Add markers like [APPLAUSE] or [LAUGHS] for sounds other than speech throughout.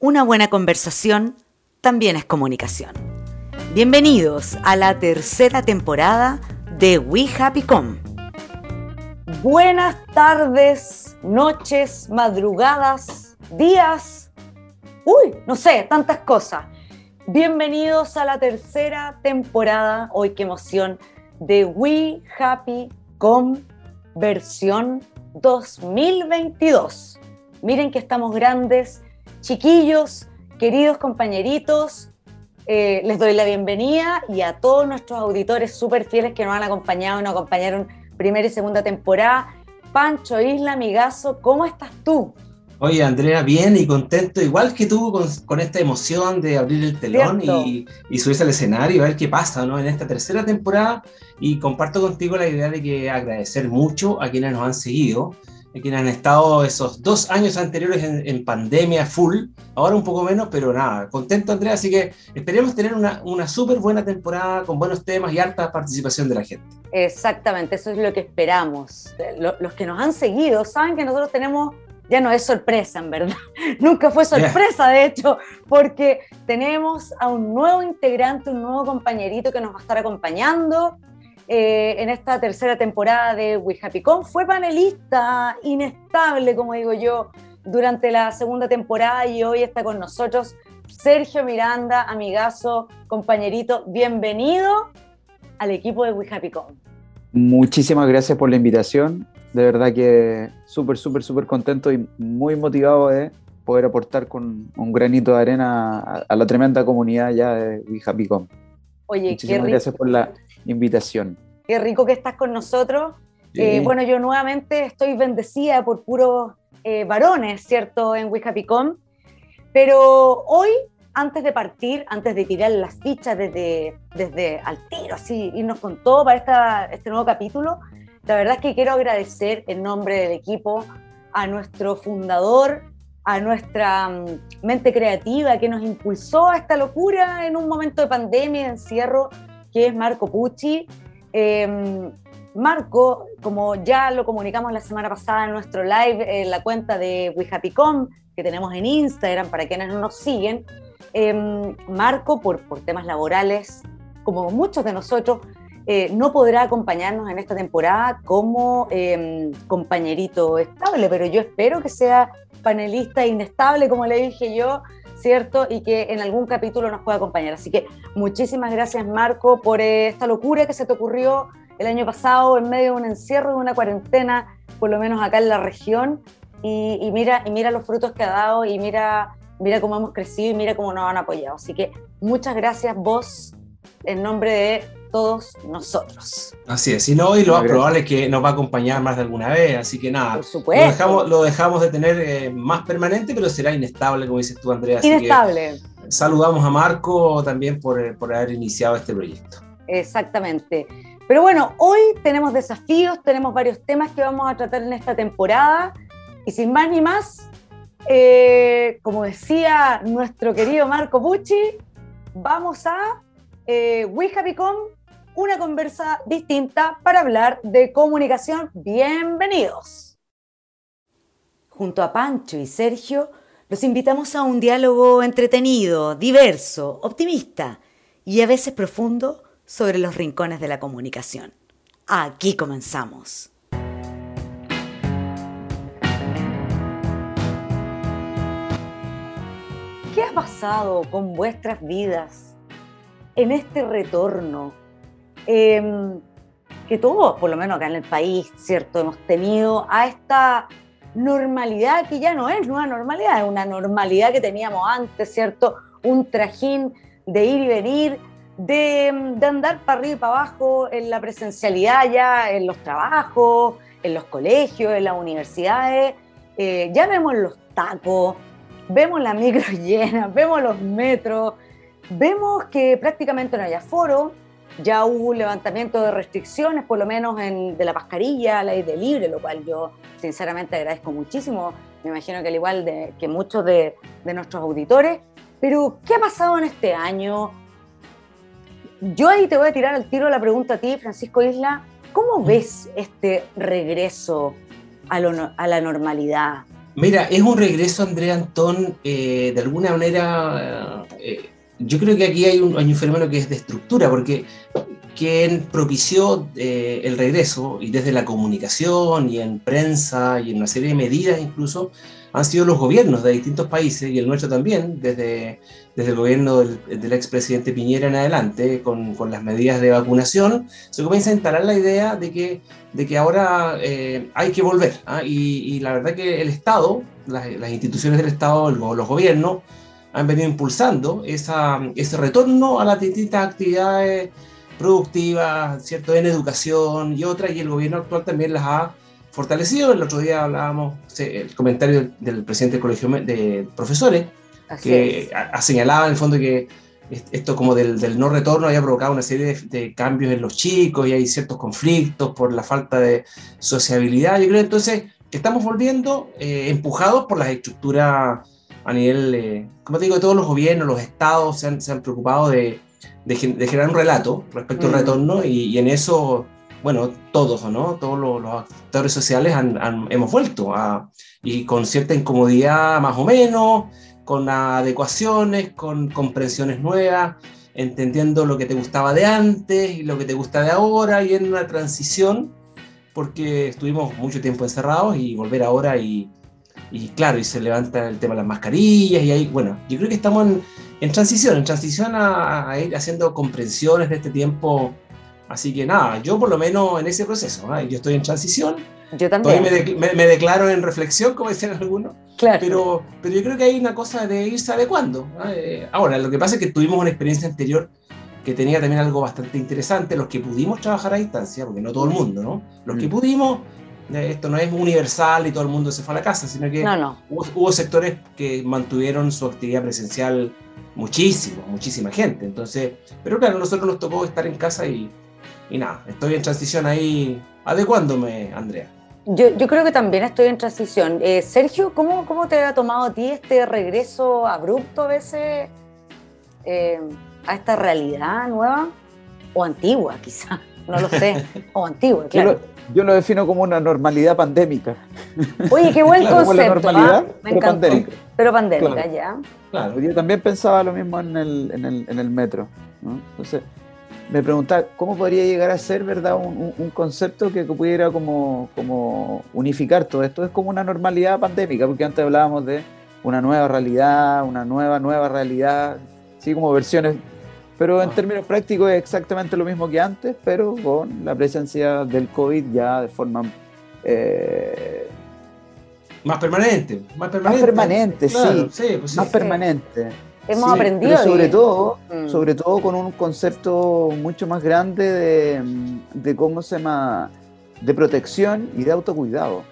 una buena conversación también es comunicación. Bienvenidos a la tercera temporada de We Happy Com. Buenas tardes, noches, madrugadas, días. Uy, no sé, tantas cosas. Bienvenidos a la tercera temporada, hoy qué emoción, de We Happy Com versión 2022. Miren que estamos grandes, chiquillos, queridos compañeritos, eh, les doy la bienvenida y a todos nuestros auditores súper fieles que nos han acompañado y nos acompañaron primera y segunda temporada. Pancho Isla, amigazo, ¿cómo estás tú? Oye, Andrea, bien y contento, igual que tú, con, esta emoción de abrir el telón y, y, subirse al escenario, a ver qué pasa ¿no? en esta tercera temporada. Y comparto contigo la idea de que agradecer mucho a quienes nos han seguido, quienes han estado esos dos años anteriores en, pandemia full, ahora un poco menos, pero nada, contento, Andrea. Así que esperemos tener una, una súper buena temporada con buenos temas y alta participación de la gente. Exactamente, eso es lo que esperamos. Los que nos han seguido saben que nosotros tenemos ya no es sorpresa, en verdad. [LAUGHS] Nunca fue sorpresa, de hecho, porque tenemos a un nuevo integrante, un nuevo compañerito que nos va a estar acompañando eh, en esta tercera temporada de We Happy Con. Fue panelista inestable, como digo yo, durante la segunda temporada y hoy está con nosotros Sergio Miranda, amigazo, compañerito. Bienvenido al equipo de We Happy Con. Muchísimas gracias por la invitación de verdad que súper, súper, súper contento y muy motivado de poder aportar con un granito de arena a, la tremenda comunidad ya de WeHappyCom. Oye, Muchísimas gracias por la invitación. Qué rico que estás con nosotros. Eh, bueno, yo nuevamente estoy bendecida por puros eh, varones, ¿cierto? En WeHappyCom. Pero hoy, antes de partir, antes de tirar las fichas desde, desde al tiro, así, irnos con todo para esta, este nuevo capítulo, la verdad es que quiero agradecer en nombre del equipo a nuestro fundador, a nuestra mm, mente creativa que nos impulsó a esta locura en un momento de pandemia, de encierro, que es Marco Pucci. Em, Marco, como ya lo comunicamos la semana pasada en nuestro live en la cuenta de WeHappyCom, que tenemos en Instagram para quienes no nos siguen, em, Marco, por, por temas laborales, como muchos de nosotros, eh, no podrá acompañarnos en esta temporada como em, compañerito estable, pero yo espero que sea panelista inestable, como le dije yo, ¿cierto? Y que en algún capítulo nos pueda acompañar. Así que muchísimas gracias, Marco, por esta locura que se te ocurrió el año pasado en medio de un encierro, de una cuarentena, por lo menos acá en la región. Y, mira, y mira los frutos que ha dado y mira, mira cómo hemos crecido y mira cómo nos han apoyado. Así que muchas gracias vos en nombre de todos nosotros. Así es, y no, y lo más probable es que nos va a acompañar más de alguna vez, así que nada, Por supuesto. Lo, dejamos, lo dejamos de tener eh, más permanente, pero será inestable, como dices tú, Andrea. inestable. saludamos a Marco también por, eh, por haber iniciado este proyecto. Exactamente. Pero bueno, hoy tenemos desafíos, tenemos varios temas que vamos a tratar en esta temporada, y sin más ni más, eh, como decía nuestro querido Marco Pucci, vamos a eh, We una conversa distinta para hablar de comunicación. Bienvenidos. Junto a Pancho y Sergio, los invitamos a un diálogo entretenido, diverso, optimista y a veces profundo sobre los rincones de la comunicación. Aquí comenzamos. ¿Qué ha pasado con vuestras vidas en este retorno Em, que todos, por lo menos acá en el país, ¿cierto? Hemos tenido a esta normalidad que ya no es una normalidad, es una normalidad que teníamos antes, ¿cierto? Un trajín de ir y venir, de, andar para arriba y para abajo en la presencialidad ya, en los trabajos, en los colegios, en las universidades. Eh, ya vemos los tacos, vemos la micro [LAUGHS] llena, vemos los metros, vemos que prácticamente no hay aforo, ya hubo un levantamiento de restricciones, por lo menos en, de la mascarilla la aire libre, lo cual yo sinceramente agradezco muchísimo. Me imagino que al igual de, que muchos de, de nuestros auditores. Pero, ¿qué ha pasado en este año? Yo ahí te voy a tirar al tiro la pregunta a ti, Francisco Isla. ¿Cómo ves este regreso a, a la normalidad? Mira, es un regreso, Andrea Antón, eh, de alguna manera, eh, yo creo que aquí hay un, hay un, fenómeno que es de estructura, porque quien propició eh, el regreso, y desde la comunicación y en prensa y en una serie de medidas incluso, han sido los gobiernos de distintos países, y el nuestro también, desde, desde el gobierno del, del expresidente Piñera en adelante, con, con, las medidas de vacunación, se comienza a instalar la idea de que, de que ahora eh, hay que volver. ¿ah? Y, y, la verdad que el Estado, las, las instituciones del Estado, los gobiernos, han venido impulsando esa, ese retorno a las distintas actividades productivas, ¿cierto? En educación y otras, y el gobierno actual también las ha fortalecido. El otro día hablábamos, el comentario del presidente del Colegio de Profesores, Así que ha, señalado en el fondo que esto como del, del, no retorno había provocado una serie de, de, cambios en los chicos y hay ciertos conflictos por la falta de sociabilidad. Yo creo entonces que estamos volviendo eh, empujados por las estructuras a nivel, eh, como te digo, de todos los gobiernos, los estados se han, se han preocupado de, de, generar un relato respecto mm. al retorno y, y, en eso, bueno, todos, ¿no? Todos los, los actores sociales han, han, hemos vuelto a, y con cierta incomodidad más o menos con adecuaciones, con comprensiones nuevas, entendiendo lo que te gustaba de antes y lo que te gusta de ahora y en una transición, porque estuvimos mucho tiempo encerrados y volver ahora y, y claro, y se levanta el tema de las mascarillas y ahí, bueno, yo creo que estamos en, en transición, en transición a, a, ir haciendo comprensiones de este tiempo. Así que nada, yo por lo menos en ese proceso, ¿no? yo estoy en transición yo también. Me, de, me, me, declaro en reflexión, como decían algunos. Claro. Pero, pero yo creo que hay una cosa de irse adecuando. Eh, ahora, lo que pasa es que tuvimos una experiencia anterior que tenía también algo bastante interesante. Los que pudimos trabajar a distancia, porque no todo el mundo, ¿no? Los mm. que pudimos, eh, esto no es universal y todo el mundo se fue a la casa, sino que no, no. Hubo, hubo, sectores que mantuvieron su actividad presencial muchísimo, muchísima gente. Entonces, pero claro, a nosotros nos tocó estar en casa y, y nada, estoy en transición ahí adecuándome, Andrea. Yo, yo, creo que también estoy en transición. Eh, Sergio, ¿cómo, ¿cómo, te ha tomado a ti este regreso abrupto a veces eh, a esta realidad nueva? O antigua, quizá, no lo sé. O antigua, claro. Yo lo, yo lo defino como una normalidad pandémica. Oye, qué buen [LAUGHS] claro, concepto. normalidad, ¿ah? Me pero pandémica. Pero pandémica, claro. ya. Claro, yo también pensaba lo mismo en el, en el, en el metro. ¿no? Entonces, me preguntaba cómo podría llegar a ser verdad un, un, concepto que pudiera como, como unificar todo esto. Es como una normalidad pandémica, porque antes hablábamos de una nueva realidad, una nueva, nueva realidad, sí, como versiones. Pero en términos prácticos es exactamente lo mismo que antes, pero con la presencia del COVID ya de forma... Eh, más permanente, más permanente. Más permanente, claro, sí, sí, pues sí. Más permanente. Hemos Sí, aprendido. pero sobre todo, Mm. sobre todo con un concepto mucho más grande de, de cómo se llama, de protección y de autocuidado,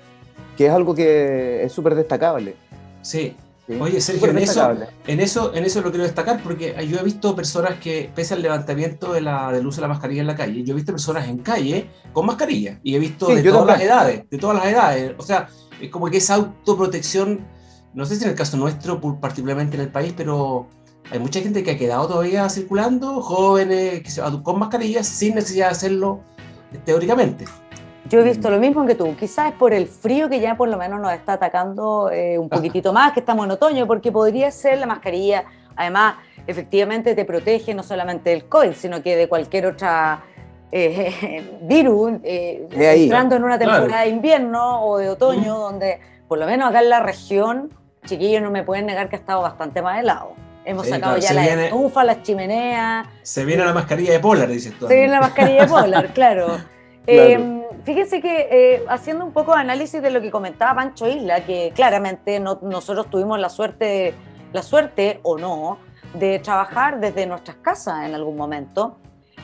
que es algo que es súper destacable. Sí. ¿Sí? Oye, Sergio, en eso, en, eso, en eso lo quiero destacar porque yo he visto personas que, pese al levantamiento de la, del uso de la mascarilla en la calle, yo he visto personas en calle con mascarilla y he visto Sí, de todas las edades, de todas las edades. O sea, es como que esa autoprotección, no sé si en el caso nuestro, particularmente en el país, pero hay mucha gente que ha quedado todavía circulando, jóvenes con mascarillas sin necesidad de hacerlo teóricamente. Yo he visto lo mismo que tú. Quizás es por el frío que ya por lo menos nos está atacando eh, un poquitito más, que estamos en otoño, porque podría ser la mascarilla. Además, efectivamente te protege no solamente del COVID, sino que de cualquier otra eh, [LAUGHS] virus, eh, De ahí. entrando en una Claro. temporada de invierno o de otoño, donde por lo menos acá en la región, chiquillos no me pueden negar que ha estado bastante más helado. Hemos Sí, sacado claro, ya las viene- estufas, las chimeneas, Se viene la mascarilla de polar, dices tú. se viene la mascarilla de polar, [LAUGHS] claro. Eh, fíjense que eh, haciendo un poco de análisis de lo que comentaba Pancho Isla, que claramente no- nosotros tuvimos la suerte, la suerte o no, de trabajar desde nuestras casas en algún momento,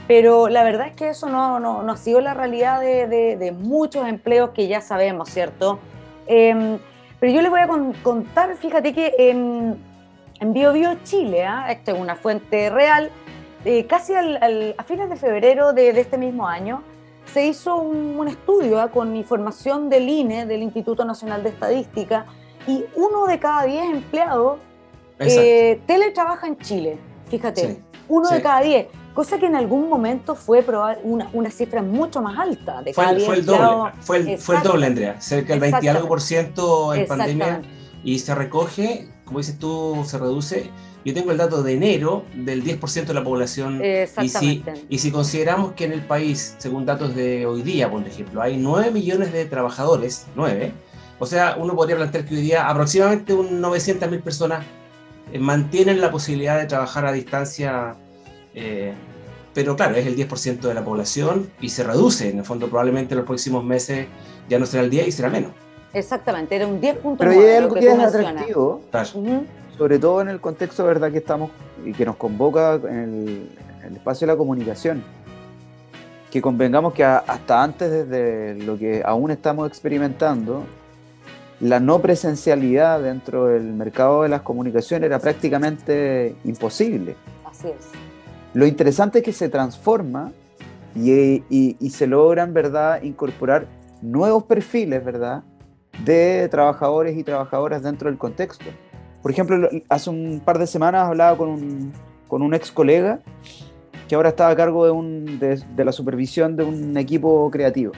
pero la verdad es que eso no, no- no ha sido la realidad de, muchos empleos que ya sabemos, ¿cierto? Eh, pero yo les voy a con- contar, fíjate que en, en Bio Bio Chile, ¿ah? esta es una fuente real, eh, casi a fines de febrero de, de este mismo año, se hizo un, un estudio ¿ah? con información del INE, del Instituto Nacional de Estadística, y uno de cada diez empleados eh, teletrabaja en Chile, fíjate, Sí, uno de cada diez, cosa que en algún momento fue una, una cifra mucho más alta. De Fue, cada el- 10 fue el empleados. doble, fue el, fue el doble, Andrea. Cerca del 20 y algo por ciento en pandemia y se recoge, como dices tú, se reduce. Yo tengo el dato de enero del 10% de la población. Y si, y si consideramos que en el país, según datos de hoy día, por ejemplo, hay 9 millones de trabajadores, 9, o sea, uno podría plantear que hoy día aproximadamente un 900.000 personas eh, mantienen la posibilidad de trabajar a distancia, eh, pero claro, es el 10% de la población y se reduce. En el fondo, probablemente en los próximos meses ya no será el 10 y será menos. Exactamente, era un 10.9. Pero hay algo que, es atractivo, sobre todo en el contexto verdad que estamos y que nos convoca en el, espacio de la comunicación. Que convengamos que hasta antes, desde lo que aún estamos experimentando, la no presencialidad dentro del mercado de las comunicaciones era prácticamente imposible. Así es. Lo interesante es que se transforma y, y, se logran, ¿verdad?, incorporar nuevos perfiles, ¿verdad?, de trabajadores y trabajadoras dentro del contexto. Por ejemplo, hace un par de semanas hablaba con un, con un ex colega que ahora estaba a cargo de, un, de, de la supervisión de un equipo creativo.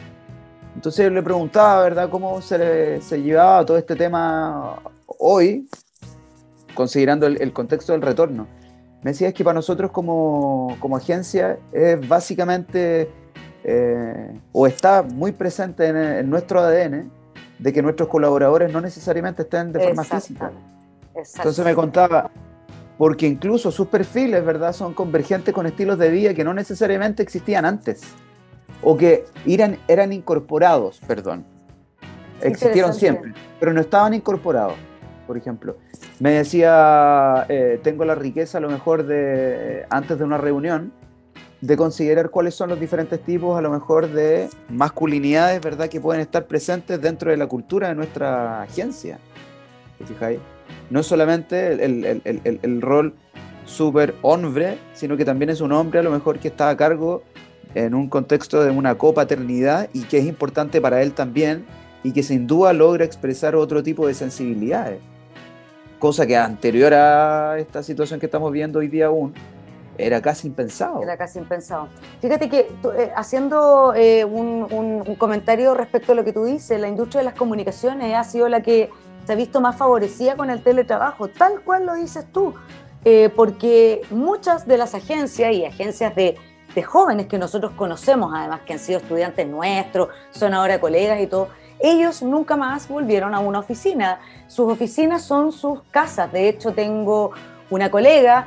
Entonces le preguntaba, ¿verdad?, cómo se, se llevaba todo este tema hoy, considerando el, contexto del retorno. Me decía es que para nosotros como, como agencia es básicamente, eh, o está muy presente en, nuestro ADN, de que nuestros colaboradores no necesariamente estén de forma física. Entonces me contaba, porque incluso sus perfiles, ¿verdad?, son convergentes con estilos de vida que no necesariamente existían antes o que eran, eran incorporados, perdón. Existieron siempre, pero no estaban incorporados. Por ejemplo, me decía, eh, tengo la riqueza a lo mejor de, antes de una reunión, de considerar cuáles son los diferentes tipos a lo mejor de masculinidades, ¿verdad?, que pueden estar presentes dentro de la cultura de nuestra agencia. ¿Te fijáis? No es solamente el, el, el, el rol súper hombre, sino que también es un hombre a lo mejor que está a cargo en un contexto de una copaternidad y que es importante para él también y que sin duda logra expresar otro tipo de sensibilidades. Cosa que anterior a esta situación que estamos viendo hoy día aún, era casi impensado. Era casi impensado. Fíjate que eh, haciendo eh, un, comentario respecto a lo que tú dices, la industria de las comunicaciones ha sido la que se ha visto más favorecida con el teletrabajo, tal cual lo dices tú, eh, porque muchas de las agencias y agencias de jóvenes que nosotros conocemos, además que han sido estudiantes nuestros, son ahora colegas y todo, ellos nunca más volvieron a una oficina. Sus oficinas son sus casas. De hecho, tengo una colega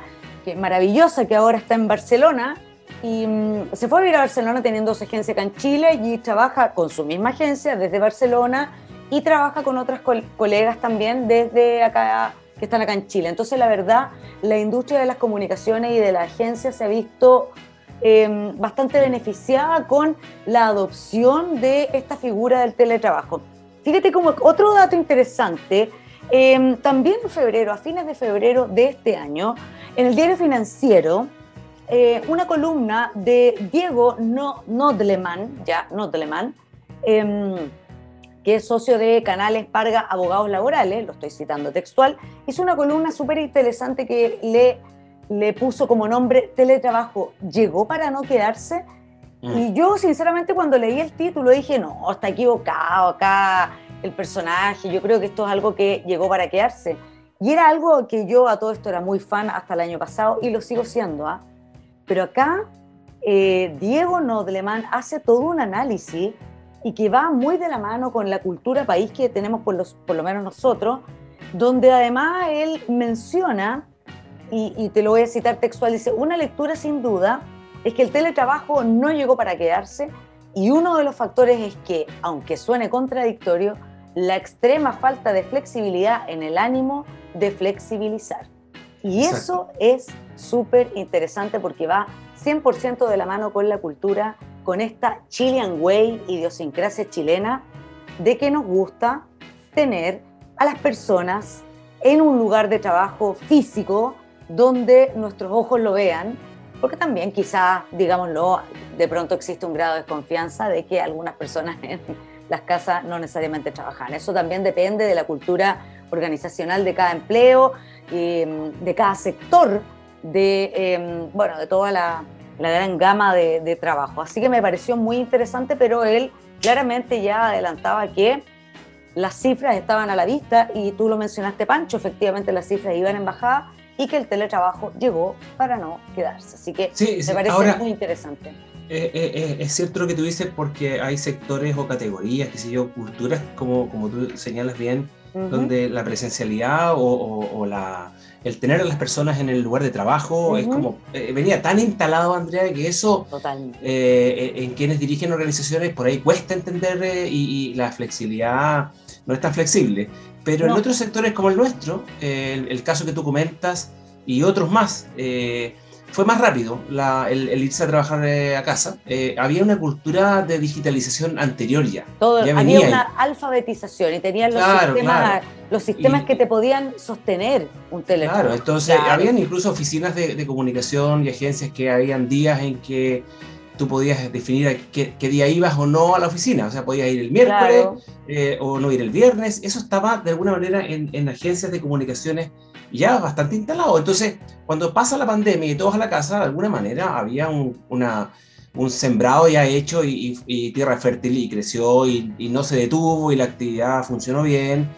maravillosa, que ahora está en Barcelona, y mm, se fue a vivir a Barcelona teniendo su agencia acá en Chile y trabaja con su misma agencia desde Barcelona y trabaja con otras colegas también desde acá que están acá en Chile. Entonces, la verdad, la industria de las comunicaciones y de la agencia se ha visto Em, bastante beneficiada con la adopción de esta figura del teletrabajo. Fíjate como otro dato interesante, em, también en febrero, a fines de febrero de este año, en el diario financiero, eh, una columna de Diego no, Nodleman, ya Nodleman, em, que es socio de Canales Parga Abogados Laborales, lo estoy citando textual, hizo una columna súper interesante que le le puso como nombre teletrabajo, llegó para no quedarse. Mm. Y yo, sinceramente, cuando leí el título dije, no, está equivocado acá el personaje, yo creo que esto es algo que llegó para quedarse. Y era algo que yo a todo esto era muy fan hasta el año pasado y lo sigo siendo. ¿ah? Pero acá eh, Diego Nodleman hace todo un análisis y que va muy de la mano con la cultura país que tenemos por, los, por lo menos nosotros, donde además él menciona y, te lo voy a citar textual, dice, una lectura sin duda es que el teletrabajo no llegó para quedarse y uno de los factores es que, aunque suene contradictorio, la extrema falta de flexibilidad en el ánimo de flexibilizar. Y eso es súper interesante porque va 100% de la mano con la cultura, con esta Chilean Way, idiosincrasia chilena, de que nos gusta tener a las personas en un lugar de trabajo físico donde nuestros ojos lo vean, porque también quizás, digámoslo, de pronto existe un grado de desconfianza de que algunas personas [LAUGHS] en las casas no necesariamente trabajan. Eso también depende de la cultura organizacional de cada empleo, em, de cada sector, de, em, bueno, de toda la, gran gama de, de trabajo. Así que me pareció muy interesante, pero él claramente ya adelantaba que las cifras estaban a la vista y tú lo mencionaste, Pancho, efectivamente las cifras iban en bajada y que el teletrabajo llegó para no quedarse. Así que me parece muy interesante. Eh, eh, eh, es cierto lo que tú dices porque hay sectores o categorías, qué sé yo, culturas, como, como tú señalas bien, donde la presencialidad o, la, el tener a las personas en el lugar de trabajo es como, venía tan instalado, Andrea, que eso en quienes dirigen organizaciones por ahí cuesta entender y, la flexibilidad no es tan flexible. Pero en otros sectores como el nuestro, el, caso que tú comentas y otros más, fue más rápido el, irse a trabajar eh, a casa. Eh, había una cultura de digitalización anterior ya. Todo, había una alfabetización y tenían los sistemas, Los sistemas que te podían sostener un teléfono. Claro, entonces habían incluso oficinas de, comunicación y agencias que habían días en que tú podías definir qué, día ibas o no a la oficina. O sea, podías ir el miércoles eh, o no ir el viernes. Eso estaba de alguna manera en, en agencias de comunicaciones ya bastante instalado. Entonces, cuando pasa la pandemia y todos a la casa, de alguna manera había un, una, un sembrado ya hecho y, tierra fértil y creció y, no se detuvo y la actividad funcionó bien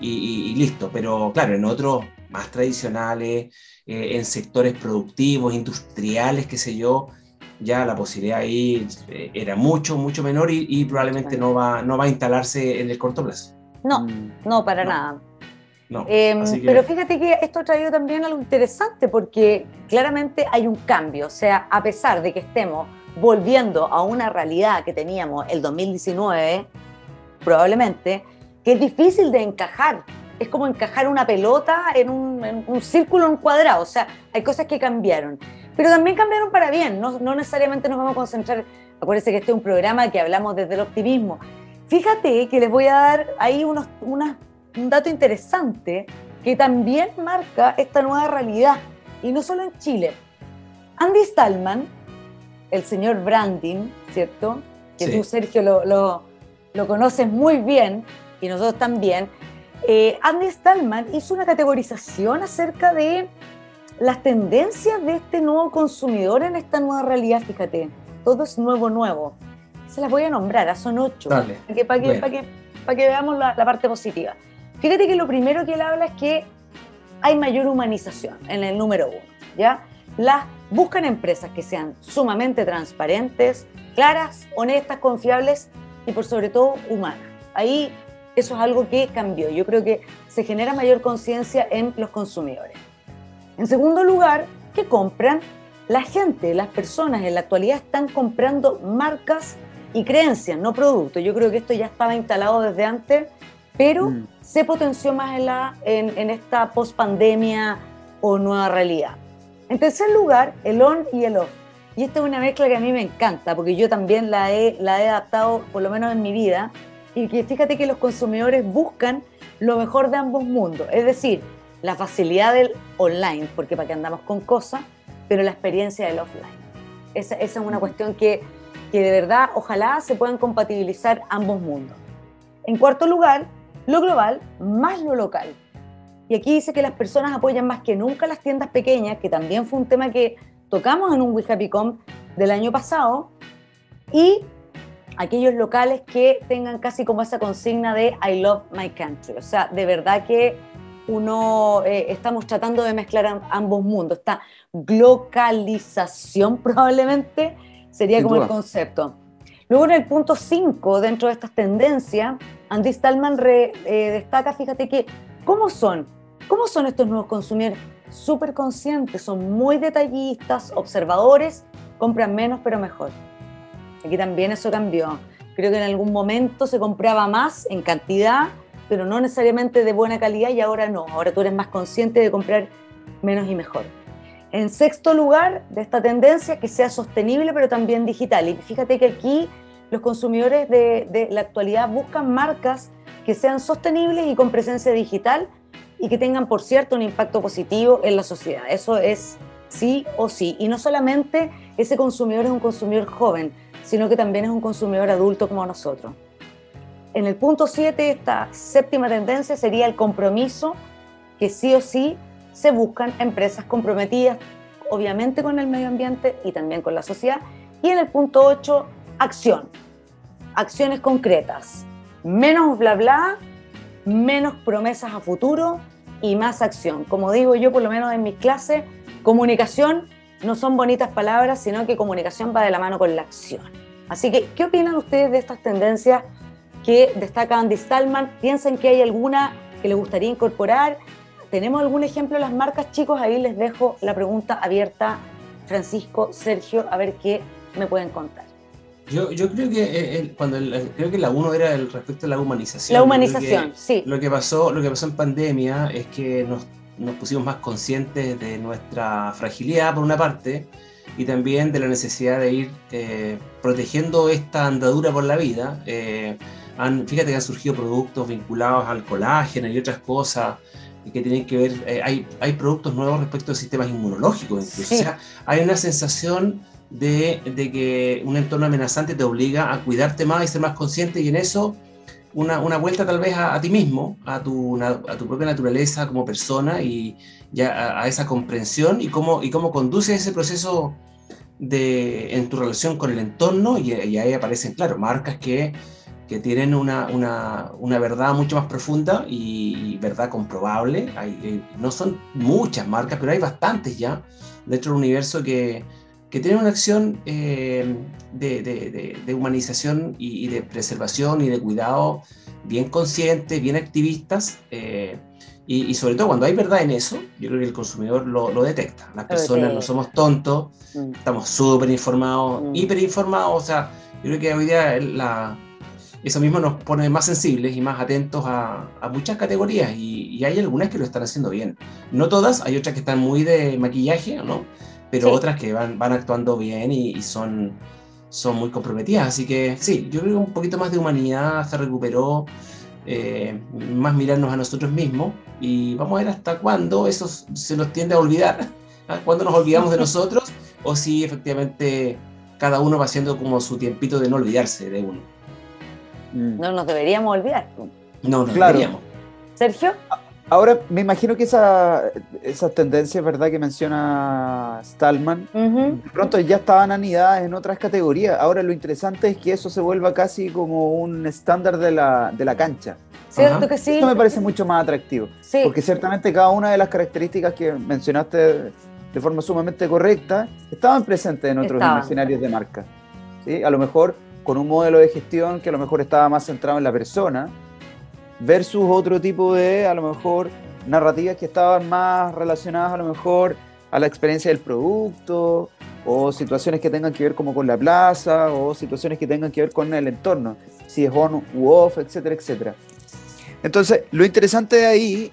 y, listo. Pero claro, en otros más tradicionales, eh, en sectores productivos, industriales, qué sé yo, ya la posibilidad ahí eh, era mucho, mucho menor y, probablemente no va, no va a instalarse en el corto plazo. No, mm. no, para nada. Em, pero fíjate que esto ha traído también algo interesante porque claramente hay un cambio, o sea, a pesar de que estemos volviendo a una realidad que teníamos el 2019, probablemente, que es difícil de encajar. Es como encajar una pelota en un, círculo, en un cuadrado. O sea, hay cosas que cambiaron. Pero también cambiaron para bien. No, no necesariamente nos vamos a concentrar. Acuérdense que este es un programa que hablamos desde el optimismo. Fíjate que les voy a dar ahí unos, unas un dato interesante que también marca esta nueva realidad, y no solo en Chile. Andy Stallman, el señor branding, ¿cierto? Que tú, Sergio, lo, lo, conoces muy bien, y nosotros también. Eh, Andy Stallman hizo una categorización acerca de las tendencias de este nuevo consumidor en esta nueva realidad, fíjate. Todo es nuevo, nuevo. Se las voy a nombrar, son ocho, para que, para, que, para, que, para que veamos la, la parte positiva. Fíjate que lo primero que él habla es que hay mayor humanización en el número uno, ¿ya? Las buscan empresas que sean sumamente transparentes, claras, honestas, confiables y por sobre todo humanas. Ahí eso es algo que cambió. Yo creo que se genera mayor conciencia en los consumidores. En segundo lugar, que compran la gente, las personas en la actualidad están comprando marcas y creencias, no productos. Yo creo que esto ya estaba instalado desde antes pero mm. se potenció más en, la, en, esta post-pandemia o nueva realidad. En tercer lugar, el on y el off. Y esta es una mezcla que a mí me encanta, porque yo también la he, la he adaptado, por lo menos en mi vida, y que fíjate que los consumidores buscan lo mejor de ambos mundos, es decir, la facilidad del online, porque para qué andamos con cosas, pero la experiencia del offline. Esa, esa es una cuestión que, que de verdad ojalá se puedan compatibilizar ambos mundos. En cuarto lugar, lo global más lo local. Y aquí dice que las personas apoyan más que nunca las tiendas pequeñas, que también fue un tema que tocamos en un We Happy del año pasado, y aquellos locales que tengan casi como esa consigna de I love my country. O sea, de verdad que uno eh, estamos tratando de mezclar ambos mundos. Esta globalización probablemente sería como el concepto. Luego en el punto 5, dentro de estas tendencias, Andy Stallman eh, destaca, fíjate que, ¿cómo son? ¿Cómo son estos nuevos consumidores? Súper conscientes, son muy detallistas, observadores, compran menos pero mejor. Aquí también eso cambió. Creo que en algún momento se compraba más en cantidad, pero no necesariamente de buena calidad y ahora no. Ahora tú eres más consciente de comprar menos y mejor. En sexto lugar, de esta tendencia, que sea sostenible pero también digital. Y fíjate que aquí los consumidores de, la actualidad buscan marcas que sean sostenibles y con presencia digital y que tengan, por cierto, un impacto positivo en la sociedad. Eso es sí o sí. Y no solamente ese consumidor es un consumidor joven, sino que también es un consumidor adulto como nosotros. En el punto 7, esta séptima tendencia sería el compromiso, que sí o sí se buscan empresas comprometidas, obviamente con el medio ambiente y también con la sociedad. Y en el punto 8, acción, acciones concretas, menos bla bla menos promesas a futuro y más acción. Como digo yo, por lo menos en mis clases, comunicación no son bonitas palabras, sino que comunicación va de la mano con la acción. Así que, ¿qué opinan ustedes de estas tendencias que destaca Andy Stallman? ¿Piensan que hay alguna que les gustaría incorporar? ¿Tenemos algún ejemplo de las marcas, chicos? Ahí les dejo la pregunta abierta, Francisco, Sergio, a ver qué me pueden contar. Yo, yo creo que eh, cuando creo que la uno era el respecto a la humanización. La humanización, sí. Lo que pasó, lo que pasó en pandemia es que nos, nos pusimos más conscientes de nuestra fragilidad por una parte y también de la necesidad de ir eh, protegiendo esta andadura por la vida. Eh, han, fíjate que han surgido productos vinculados al colágeno y otras cosas que tienen que ver, eh, hay, hay productos nuevos respecto a sistemas inmunológicos O sea, hay una sensación de, de, que un entorno amenazante te obliga a cuidarte más y ser más consciente y en eso una, una vuelta tal vez a, ti mismo, a tu, a tu propia naturaleza como persona y ya a, esa comprensión y cómo, y cómo conduce ese proceso de, en tu relación con el entorno y, y ahí aparecen, claro, marcas que que tienen una, una, una, verdad mucho más profunda y, verdad comprobable. Hay, eh, no son muchas marcas, pero hay bastantes ya dentro del universo que, que tienen una acción eh, de, de, de, humanización y, de preservación y de cuidado bien conscientes, bien activistas. Eh, y, sobre todo cuando hay verdad en eso, yo creo que el consumidor lo, lo detecta. Las personas no somos tontos, mm. estamos súper informados, mm. hiper informados. O sea, yo creo que hoy día la, eso mismo nos pone más sensibles y más atentos a, muchas categorías y, hay algunas que lo están haciendo bien. No todas, hay otras que están muy de maquillaje, ¿no? Pero otras que van, van actuando bien y, son, son muy comprometidas. Así que sí, yo creo que un poquito más de humanidad se recuperó, eh, más mirarnos a nosotros mismos y vamos a ver hasta cuándo eso se nos tiende a olvidar, [LAUGHS] cuándo nos olvidamos de [LAUGHS] nosotros o si efectivamente cada uno va haciendo como su tiempito de no olvidarse de uno. Mm. No nos deberíamos olvidar. No, no deberíamos. Sergio. Ahora, me imagino que esa, esas tendencias, ¿verdad?, que menciona Stallman, de pronto ya estaban anidadas en otras categorías. Ahora, lo interesante es que eso se vuelva casi como un estándar de la, de la cancha. Cierto que sí. Esto me parece mucho más atractivo. Sí. Porque ciertamente cada una de las características que mencionaste de forma sumamente correcta estaban presentes en otros escenarios de marca. ¿sí? A lo mejor con un modelo de gestión que a lo mejor estaba más centrado en la persona, versus otro tipo de, a lo mejor, narrativas que estaban más relacionadas a lo mejor a la experiencia del producto, o situaciones que tengan que ver como con la plaza, o situaciones que tengan que ver con el entorno, si es on u off, etcétera, etcétera. Entonces, lo interesante de ahí,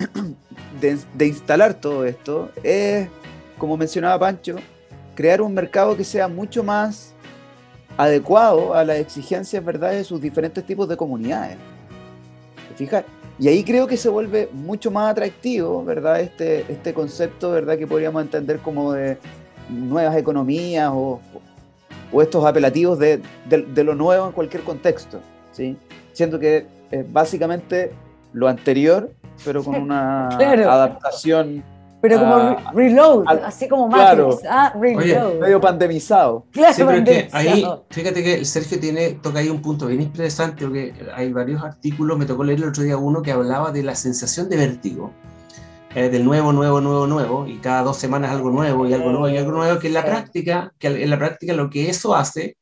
[CLEARS THROAT] de, de instalar todo esto, es, como mencionaba Pancho, crear un mercado que sea mucho más adecuado a las exigencias ¿verdad? de sus diferentes tipos de comunidades. Fíjate, Y ahí creo que se vuelve mucho más atractivo, ¿verdad? Este, este concepto, ¿verdad? Que podríamos entender como de nuevas economías o, o estos apelativos de, de, lo nuevo en cualquier contexto, ¿sí? Siento que es básicamente lo anterior, pero con [LAUGHS] una adaptación pero como ah, reload, así como Matrix. Ah, reload. medio pandemizado. Claro, sí, pero que ahí, fíjate que Sergio tiene, toca ahí un punto bien interesante, porque hay varios artículos, me tocó leer el otro día uno que hablaba de la sensación de vértigo. Eh, del nuevo, nuevo, nuevo, nuevo, y cada dos semanas algo nuevo, y algo nuevo, y algo nuevo, que en la práctica, que en la práctica lo que eso hace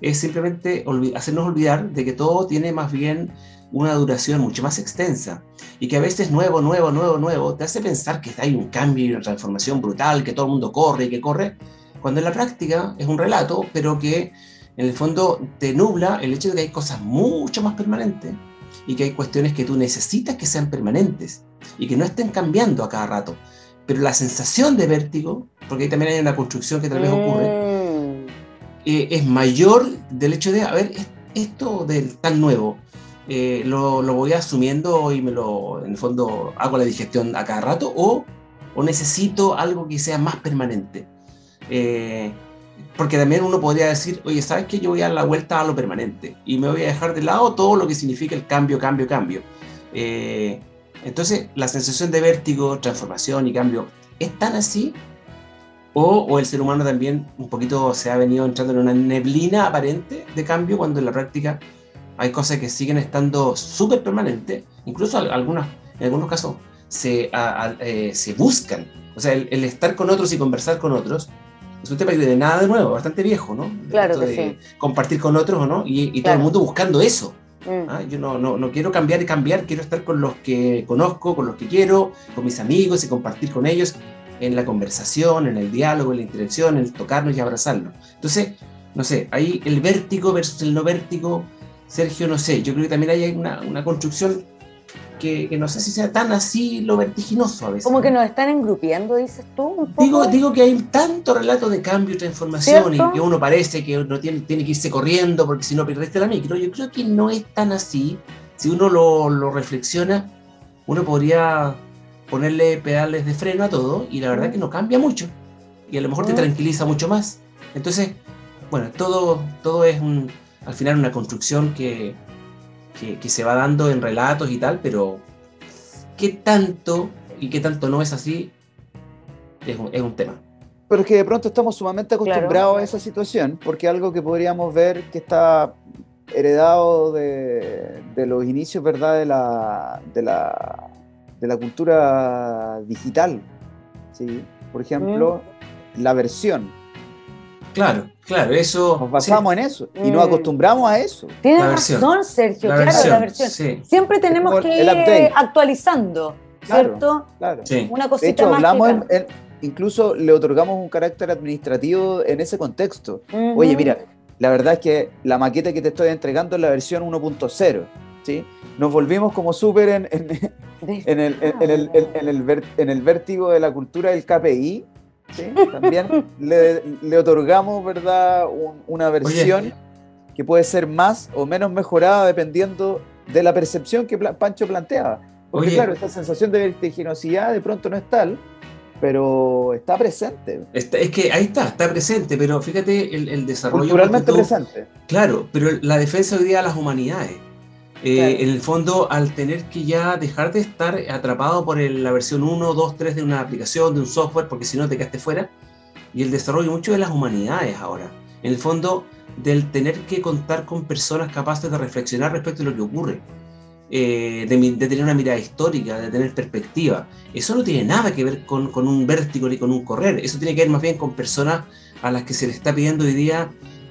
es simplemente hacernos olvidar de que todo tiene más bien una duración mucho más extensa y que a veces nuevo, nuevo, nuevo, nuevo, te hace pensar que hay un cambio y una transformación brutal, que todo el mundo corre y que corre, cuando en la práctica es un relato, pero que en el fondo te nubla el hecho de que hay cosas mucho más permanentes y que hay cuestiones que tú necesitas que sean permanentes y que no estén cambiando a cada rato. Pero la sensación de vértigo, porque ahí también hay una construcción que tal vez ocurre, mm. eh, es mayor del hecho de, a ver, esto del tan nuevo, eh, lo, voy asumiendo y me lo, en el fondo, hago la digestión a cada rato o, o necesito algo que sea más permanente. Eh, porque también uno podría decir, oye, ¿sabes qué? Yo voy a dar la vuelta a lo permanente y me voy a dejar de lado todo lo que significa el cambio, cambio, cambio. Eh, entonces, la sensación de vértigo, transformación y cambio es tan así, o, o, el ser humano también un poquito se ha venido entrando en una neblina aparente de cambio cuando en la práctica hay cosas que siguen estando súper permanentes, incluso algunas, en algunos casos se, eh, se buscan. O sea, el, estar con otros y conversar con otros es un tema que de nada de nuevo, bastante viejo, ¿no? Claro que sí. Compartir con otros, ¿no? Y, todo el mundo buscando eso. Mm. ¿ah? Yo no, no, no, quiero cambiar y cambiar, quiero estar con los que conozco, con los que quiero, con mis amigos y compartir con ellos en la conversación, en el diálogo, en la interacción, en el tocarnos y abrazarnos. Entonces, no sé, ahí el vértigo versus el no vértigo, Sergio, no sé, yo creo que también hay una, una construcción que, no sé si sea tan así lo vertiginoso a veces. Como que nos están engrupiendo, dices tú. Digo, digo que hay tanto relato de cambio y transformación y que uno parece que uno tiene, tiene que irse corriendo porque si no perdiste la micro. Yo creo que no es tan así. Si uno lo, lo reflexiona, uno podría ponerle pedales de freno a todo y la verdad que no cambia mucho. Y a lo mejor te tranquiliza mucho más. Entonces, bueno, todo, todo es un, al final una construcción que, que, se va dando en relatos y tal, pero qué tanto y qué tanto no es así es un, es un tema. Pero es que de pronto estamos sumamente acostumbrados a esa situación, porque algo que podríamos ver que está heredado de, de los inicios, ¿verdad?, de la, de la, de la cultura digital. ¿sí? Por ejemplo, mm. la versión. Claro, claro, eso. Nos basamos en eso y nos mm. acostumbramos a eso. Tienes razón, Sergio, claro, la versión. Siempre tenemos que ir actualizando, ¿cierto? Claro, Una cosita de hecho, hablamos incluso le otorgamos un carácter administrativo en ese contexto. Oye, mira, la verdad es que la maqueta que te estoy entregando es la versión 1.0. ¿sí? Nos volvimos como súper en, en, en, el, en, el, en, el, en el vértigo de la cultura del KPI también le, otorgamos, ¿verdad?, una versión que puede ser más o menos mejorada dependiendo de la percepción que Pancho planteaba. Porque claro, esta sensación de vertiginosidad de pronto no es tal, pero está presente. es que ahí está, está presente, pero fíjate el, el desarrollo. Culturalmente presente. Claro, pero la defensa hoy día de las humanidades. Eh, en el fondo, al tener que ya dejar de estar atrapado por la versión 1, 2, 3 de una aplicación, de un software, porque si no te quedaste fuera, y el desarrollo mucho de las humanidades ahora. En el fondo, del tener que contar con personas capaces de reflexionar respecto a lo que ocurre, eh, de, tener una mirada histórica, de tener perspectiva. Eso no tiene nada que ver con, con un vértigo ni con un correr, eso tiene que ver más bien con personas a las que se les está pidiendo hoy día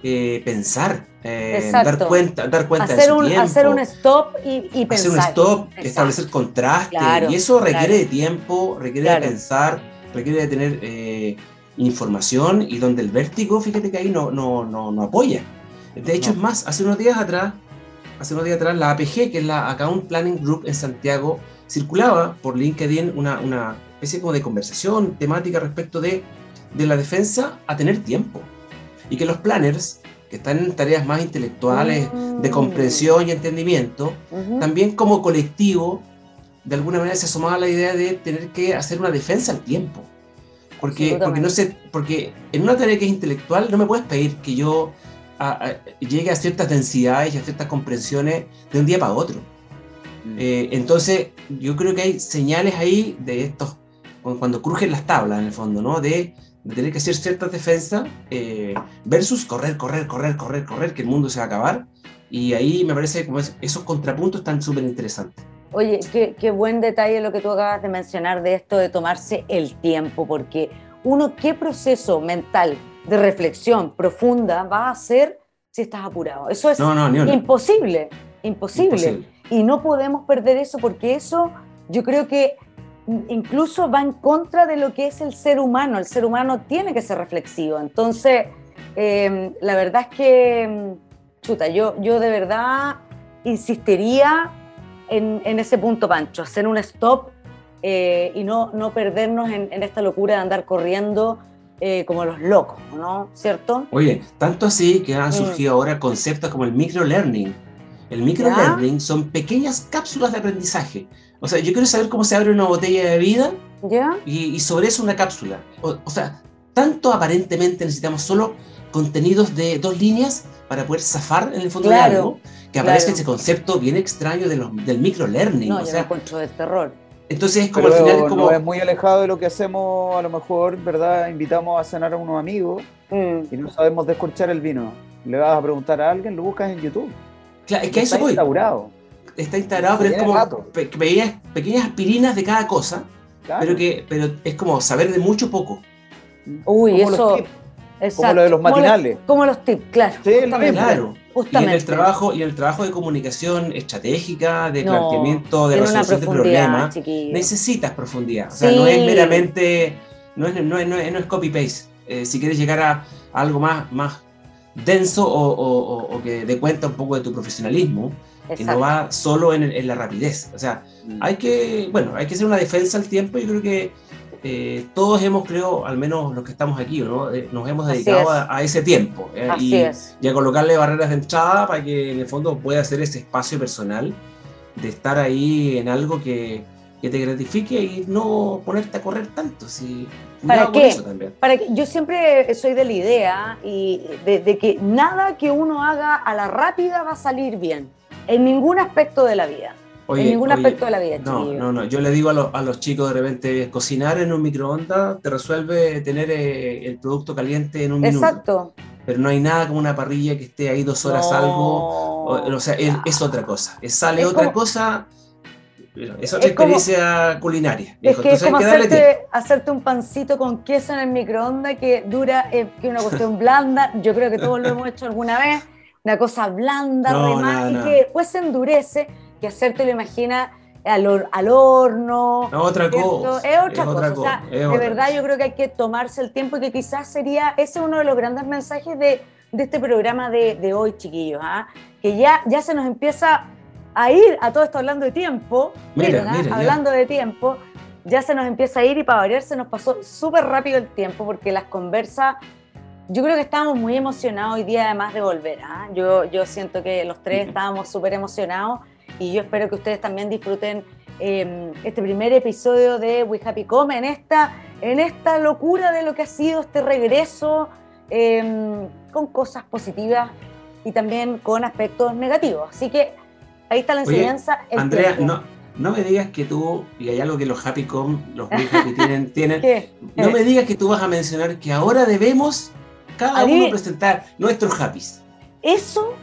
eh, pensar, eh, dar cuenta, dar cuenta hacer de un, Hacer un stop y, pensar. Hacer un stop, establecer contraste. y eso requiere de tiempo, requiere de pensar, requiere de tener eh, información y donde el vértigo, fíjate que ahí no, no, no, no apoya. De hecho, es más, hace unos días atrás, hace unos días atrás, la APG, que es la Account Planning Group en Santiago, circulaba por LinkedIn una, una especie como de conversación temática respecto de, de la defensa a tener tiempo y que los planners, que están en tareas más intelectuales, de comprensión y entendimiento, también como colectivo, de alguna manera se asomaba a la idea de tener que hacer una defensa al tiempo. Porque, porque, no sé, porque en una tarea que es intelectual no me puedes pedir que yo llegue a ciertas densidades y a ciertas comprensiones de un día para otro. Mm. Eh, entonces, yo creo que hay señales ahí de estos, cuando crujen las tablas en el fondo, ¿no? De de tener que hacer ciertas defensas eh, versus correr, correr, correr, correr, correr, que el mundo se va a acabar. Y ahí me parece que esos contrapuntos están súper interesantes. Oye, qué, qué, buen detalle lo que tú acabas de mencionar de esto de tomarse el tiempo, porque uno, ¿qué proceso mental de reflexión profunda va a hacer si estás apurado? Eso es imposible, imposible, Y no podemos perder eso porque eso yo creo que incluso va en contra de lo que es el ser humano. El ser humano tiene que ser reflexivo. Entonces, em, la verdad es que, em, chuta, yo, yo de verdad insistiría en, ese punto, Pancho, hacer un stop eh, y no, no perdernos en, esta locura de andar corriendo eh, como los locos, ¿no? ¿Cierto? Oye, tanto así que han mm. surgido ahora conceptos como el microlearning. El microlearning son pequeñas cápsulas de aprendizaje o sea, yo quiero saber cómo se abre una botella de vida y, sobre eso una cápsula. O, sea, tanto aparentemente necesitamos solo contenidos de dos líneas para poder zafar en el fondo de algo, que aparece ese concepto bien extraño de los, del microlearning. No, o sea, yo de terror. Entonces es como al final es como... es muy alejado de lo que hacemos, a lo mejor, ¿verdad? Invitamos a cenar a unos amigos mm. y no sabemos descorchar el vino. Le vas a preguntar a alguien, lo buscas en YouTube. Claro, es que eso está instaurado. Está instaurado, pero es como pequeñas, pequeñas aspirinas de cada cosa, pero que pero es como saber de mucho poco. Uy, eso... Como lo de los matinales. Como, los tips, claro. Sí, claro. Y en el trabajo, y el trabajo de comunicación estratégica, de planteamiento, de resolución de problemas, necesitas profundidad. O sea, no es meramente, no es, no es, no es, copy-paste. Eh, si quieres llegar a, algo más, más denso o, que dé cuenta un poco de tu profesionalismo, que no va solo en, en, la rapidez. O sea, mm. hay que, bueno, hay que hacer una defensa al tiempo. Yo creo que eh, todos hemos, creo, al menos los que estamos aquí, ¿no? Eh, nos hemos dedicado a, ese tiempo eh, y, a colocarle barreras de entrada para que en el fondo pueda hacer ese espacio personal de estar ahí en algo que, que te gratifique y no ponerte a correr tanto. Si, ¿Para qué? Para que, yo siempre soy de la idea y de que nada que uno haga a la rápida va a salir bien, en ningún aspecto de la vida en ningún aspecto de la vida. No, no, no. Yo le digo a, los chicos de repente, cocinar en un microondas te resuelve tener eh, el producto caliente en un minuto. Exacto. Pero no hay nada como una parrilla que esté ahí dos horas algo. O, sea, es, otra cosa. Es, sale otra cosa. Es otra experiencia culinaria. Es que es como hacerte, hacerte, un pancito con queso en el microondas que dura, eh, que es una cuestión blanda. Yo creo que todos lo hemos hecho alguna vez. Una cosa blanda, no, y que después se endurece que hacerte lo imagina al, al horno. Es otra cosa. Es otra cosa. de verdad yo creo que hay que tomarse el tiempo y que quizás sería, ese es uno de los grandes mensajes de, de este programa de, de hoy, chiquillos, ¿ah? que ya, ya se nos empieza a ir a todo esto hablando de tiempo, mira, hablando de tiempo, ya se nos empieza a ir y para variar se nos pasó súper rápido el tiempo porque las conversas, yo creo que estábamos muy emocionados hoy día además de volver. ¿ah? Yo, yo siento que los tres estábamos súper emocionados y yo espero que ustedes también disfruten em, este primer episodio de We Happy Come en esta, en esta locura de lo que ha sido este regreso em, con cosas positivas y también con aspectos negativos. Así que ahí está la enseñanza. Andrea, no, no me digas que tú, y hay algo que los Happy Com, los Happy tienen, [LAUGHS] tienen no me digas que tú vas a mencionar que ahora debemos cada uno presentar nuestros Happys. Eso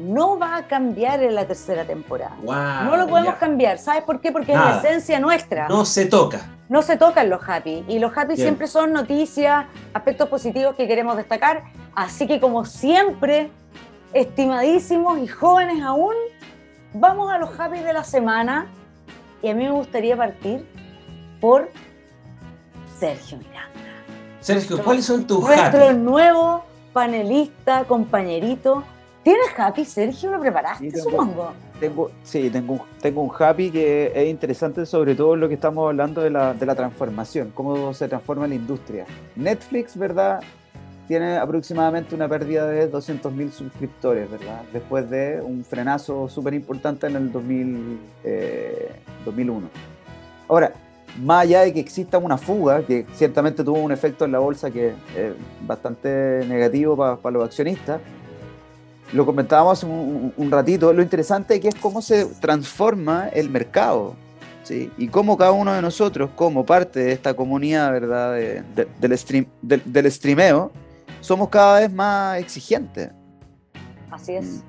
no va a cambiar en la tercera temporada. no lo podemos cambiar. ¿Sabes por qué? Porque es la esencia nuestra. No se toca. No se tocan los happy. Y los happy siempre son noticias, aspectos positivos que queremos destacar. Así que como siempre, estimadísimos y jóvenes aún, vamos a los happy de la semana. Y a mí me gustaría partir por Sergio Miranda. Sergio, ¿cuáles son tus Nuestro nuevo panelista, compañerito ¿Tienes happy, Sergio? ¿Lo preparaste, supongo? Tengo, sí, tengo, tengo un happy que es interesante sobre todo lo que estamos hablando de la, de la transformación, cómo se transforma la industria. Netflix, ¿verdad? Tiene aproximadamente una pérdida de 200.000 suscriptores, ¿verdad? Después de un frenazo súper importante en el 2000, 2001. Eh, Ahora, más allá de que exista una fuga, que ciertamente tuvo un efecto en la bolsa que es bastante negativo para los accionistas, lo comentábamos un, un, ratito, lo interesante que es cómo se transforma el mercado, ¿sí? Y cómo cada uno de nosotros, como parte de esta comunidad, ¿verdad? del, stream, del, streameo, somos cada vez más exigentes. Así es. Mm.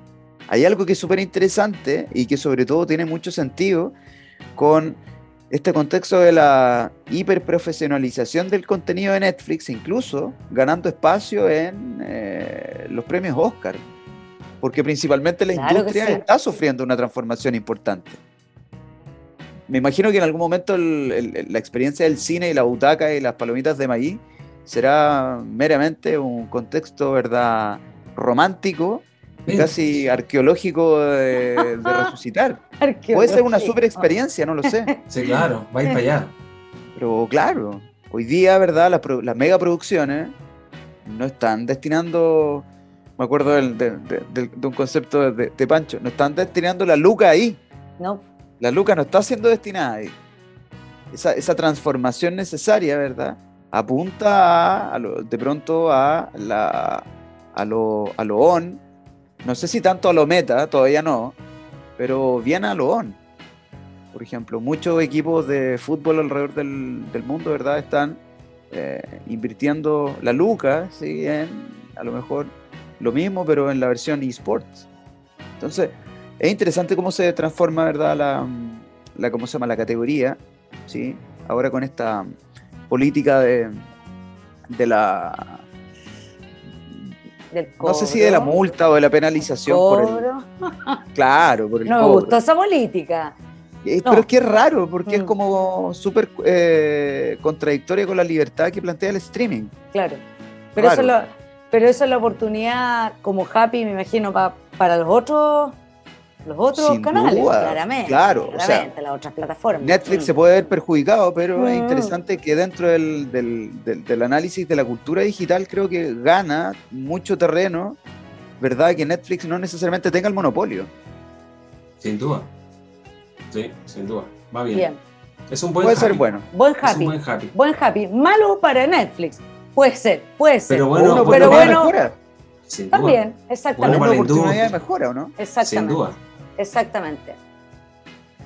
Hay algo que es súper interesante y que sobre todo tiene mucho sentido con este contexto de la hiperprofesionalización del contenido de Netflix, incluso ganando espacio en eh, los premios Oscar porque principalmente la industria está sufriendo una transformación importante. Me imagino que en algún momento la experiencia del cine y la butaca y las palomitas de maíz será meramente un contexto, ¿verdad?, romántico y casi arqueológico de, resucitar. [LAUGHS] Puede ser una super experiencia, no lo sé. Sí, claro, va a ir para allá. Pero claro, hoy día, ¿verdad?, las, las megaproducciones no están destinando me acuerdo de, un concepto de, Pancho, no están destinando la luca ahí. No. La luca no está siendo destinada ahí. Esa, transformación necesaria, ¿verdad? Apunta a, de pronto a, la, a, lo, a lo on, no sé si tanto a lo meta, todavía no, pero viene a lo on. Por ejemplo, muchos equipos de fútbol alrededor del, mundo, ¿verdad? Están eh, invirtiendo la luca, ¿sí? En a lo mejor lo mismo, pero en la versión esports. Entonces, Es interesante cómo se transforma, ¿verdad? La, la, ¿cómo se llama? La categoría, ¿sí? Ahora con esta política de, de la... no sé si de la multa o de la penalización. Por el, [LAUGHS] claro, por el No me gustó esa política. Pero es que es raro, porque es mm. como súper eh, contradictoria con la libertad que plantea el streaming. Claro. Pero, Eso, lo, pero eso es la oportunidad como Happy, me imagino, para los otros los otros canales, claramente. Claro, claramente, las otras plataformas. Netflix mm. se puede ver perjudicado, pero es mm. interesante que dentro del, del, del, análisis de la cultura digital creo que gana mucho terreno, ¿verdad? Que Netflix no necesariamente tenga el monopolio. Sin duda. Sí, sin duda. Va bien. Es un buen Puede ser bueno. Buen happy. buen happy. Buen happy. Malo para Netflix. Puede ser, puede ser. Pero bueno, pero bueno. Sin También, exactamente. Una oportunidad de mejora, ¿o no? Exactamente. Sin duda. Exactamente.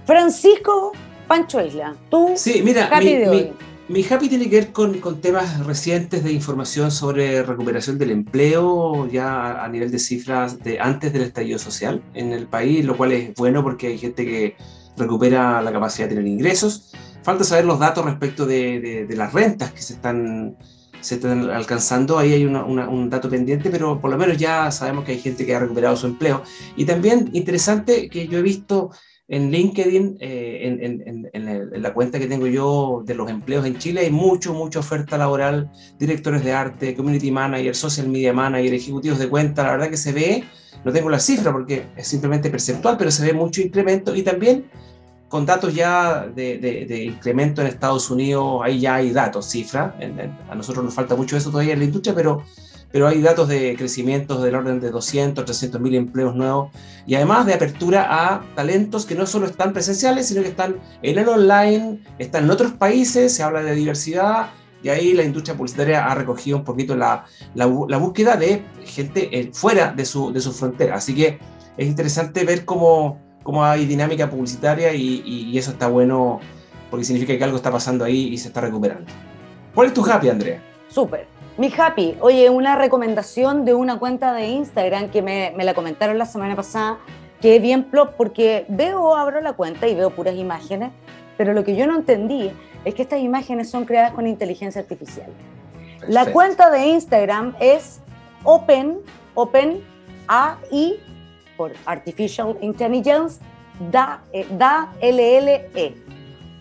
Francisco Pancho Isla, tú. Sí, mira, mi, mi, happy tiene que ver con, con, temas recientes de información sobre recuperación del empleo, ya a nivel de cifras de antes del estallido social en el país, lo cual es bueno porque hay gente que recupera la capacidad de tener ingresos. Falta saber los datos respecto de, las rentas que se están, se están alcanzando. Ahí hay un dato pendiente, pero por lo menos ya sabemos que hay gente que ha recuperado su empleo. Y también interesante que yo he visto en LinkedIn, eh, en, la cuenta que tengo yo de los empleos en Chile, hay mucho, mucha oferta laboral, directores de arte, community manager, social media manager, ejecutivos de cuenta, la verdad que se ve, no tengo la cifra porque es simplemente perceptual, pero se ve mucho incremento y también con datos ya de, incremento en Estados Unidos, ahí ya hay datos, cifras, a nosotros nos falta mucho eso todavía en la industria, pero, pero hay datos de crecimiento del orden de 200, 300 mil empleos nuevos y además de apertura a talentos que no solo están presenciales, sino que están en el online, están en otros países, se habla de diversidad y ahí la industria publicitaria ha recogido un poquito la, la, búsqueda de gente eh, fuera de su, de su frontera. Así que es interesante ver cómo cómo hay dinámica publicitaria y, eso está bueno porque significa que algo está pasando ahí y se está recuperando. ¿Cuál es tu happy, Andrea? Súper. Mi happy, oye, una recomendación de una cuenta de Instagram que me, la comentaron la semana pasada, que es bien plop, porque veo, abro la cuenta y veo puras imágenes, pero lo que yo no entendí es que estas imágenes son creadas con inteligencia artificial. La cuenta de Instagram es Open, Open AI por Artificial Intelligence, da, eh, da LLE,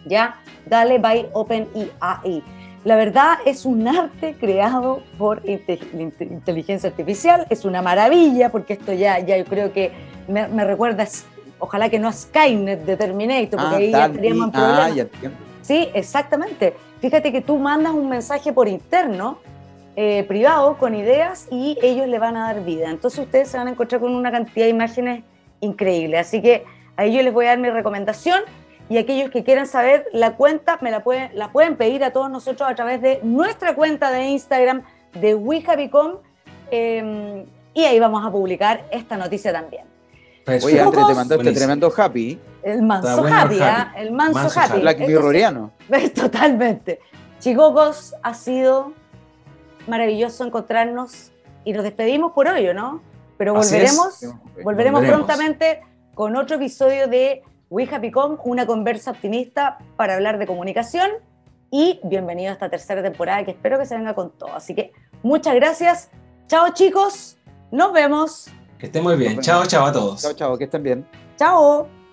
¿ya? Dale by OpenAI. La verdad es un arte creado por inteligencia artificial, es una maravilla porque esto ya, ya yo creo que me, recuerda, ojalá que no a Skynet de Terminator, porque ah, ahí ya estaríamos en ah, problemas. sí, exactamente. Fíjate que tú mandas un mensaje por interno eh, privado con ideas y ellos le van a dar vida. Entonces ustedes se van a encontrar con una cantidad de imágenes increíble. Así que a ellos les voy a dar mi recomendación y aquellos que quieran saber la cuenta me la pueden, la pueden pedir a todos nosotros a través de nuestra cuenta de Instagram de WeHappyCom em, y ahí vamos a publicar esta noticia también. Oye, André, te mandó este tremendo happy. El manso happy, ¿ah? El manso, happy. Black Mirroriano. [LAUGHS] Totalmente. Chicocos, ha sido maravilloso encontrarnos y nos despedimos por hoy, ¿no? Pero volveremos, volveremos, prontamente con otro episodio de We Happy Com, una conversa optimista para hablar de comunicación y bienvenido a esta tercera temporada que espero que se venga con todo. Así que muchas gracias. Chao chicos, nos vemos. Que estén muy bien. Chao, chao a todos. Chao, chao, que estén bien. Chao.